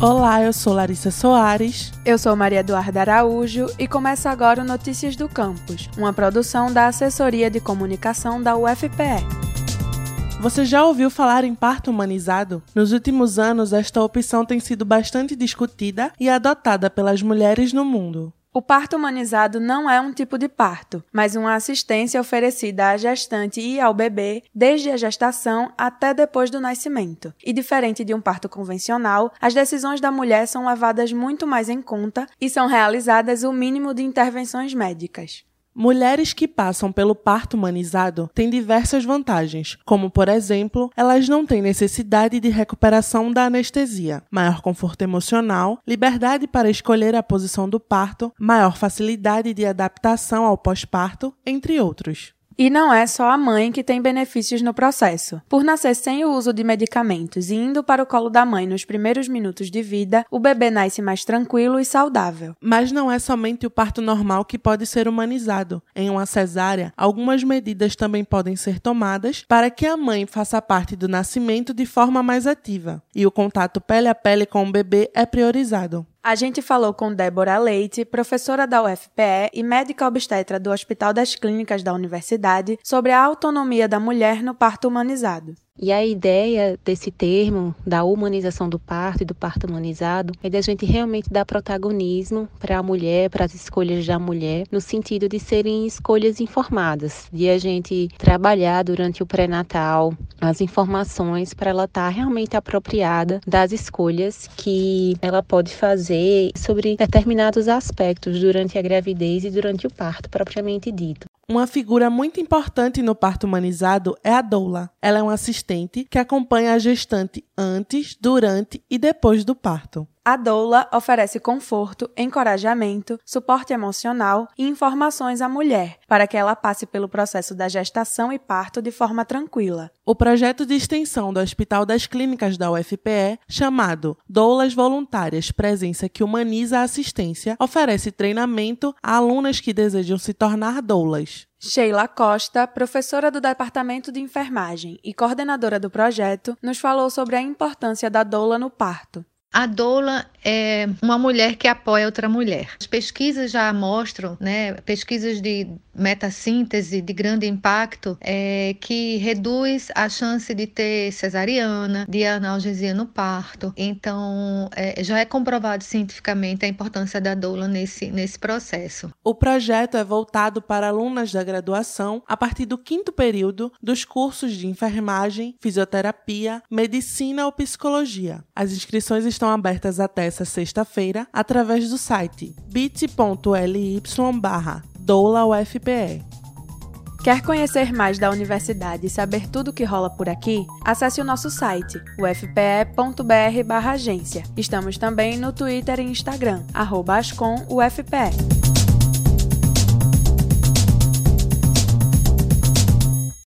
Olá, eu sou Larissa Soares. Eu sou Maria Eduarda Araújo e começa agora o Notícias do Campus, uma produção da Assessoria de Comunicação da UFPE. Você já ouviu falar em parto humanizado? Nos últimos anos, esta opção tem sido bastante discutida e adotada pelas mulheres no mundo. O parto humanizado não é um tipo de parto, mas uma assistência oferecida à gestante e ao bebê desde a gestação até depois do nascimento. E diferente de um parto convencional, as decisões da mulher são levadas muito mais em conta e são realizadas o mínimo de intervenções médicas. Mulheres que passam pelo parto humanizado têm diversas vantagens, como, por exemplo, elas não têm necessidade de recuperação da anestesia, maior conforto emocional, liberdade para escolher a posição do parto, maior facilidade de adaptação ao pós-parto, entre outros. E não é só a mãe que tem benefícios no processo. Por nascer sem o uso de medicamentos e indo para o colo da mãe nos primeiros minutos de vida, o bebê nasce mais tranquilo e saudável. Mas não é somente o parto normal que pode ser humanizado. Em uma cesárea, algumas medidas também podem ser tomadas para que a mãe faça parte do nascimento de forma mais ativa. E o contato pele a pele com o bebê é priorizado. A gente falou com Débora Leite, professora da UFPE e médica obstetra do Hospital das Clínicas da Universidade, sobre a autonomia da mulher no parto humanizado. E a ideia desse termo, da humanização do parto e do parto humanizado, é da gente realmente dar protagonismo para a mulher, para as escolhas da mulher, no sentido de serem escolhas informadas, de a gente trabalhar durante o pré-natal as informações para ela estar tá realmente apropriada das escolhas que ela pode fazer sobre determinados aspectos durante a gravidez e durante o parto propriamente dito. Uma figura muito importante no parto humanizado é a doula. Ela é uma assistente que acompanha a gestante antes, durante e depois do parto. A doula oferece conforto, encorajamento, suporte emocional e informações à mulher, para que ela passe pelo processo da gestação e parto de forma tranquila. O projeto de extensão do Hospital das Clínicas da UFPE, chamado Doulas Voluntárias Presença que Humaniza a Assistência, oferece treinamento a alunas que desejam se tornar doulas. Sheila Costa, professora do Departamento de Enfermagem e coordenadora do projeto, nos falou sobre a importância da doula no parto. A doula é uma mulher que apoia outra mulher. As pesquisas já mostram, né, pesquisas de metassíntese de grande impacto, é, que reduz a chance de ter cesariana, de analgesia no parto. Então, é, já é comprovado cientificamente a importância da doula nesse, nesse processo. O projeto é voltado para alunas da graduação a partir do quinto período dos cursos de enfermagem, fisioterapia, medicina ou psicologia. As inscrições estão abertas até essa sexta-feira através do site bit.ly barra doula UFPE. Quer conhecer mais da universidade e saber tudo o que rola por aqui? Acesse o nosso site, ufpe.br/agência. Estamos também no Twitter e Instagram, ascomufpe.